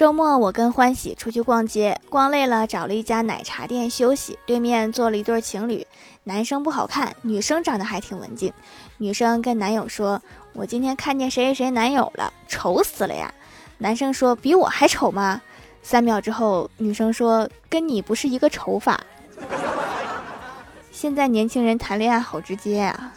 周末我跟欢喜出去逛街，逛累了找了一家奶茶店休息。对面坐了一对情侣，男生不好看，女生长得还挺文静。女生跟男友说：「我今天看见谁谁谁男友了，丑死了呀！」男生说：「比我还丑吗？」三秒之后，女生说：「跟你不是一个丑法。」现在年轻人谈恋爱好直接啊。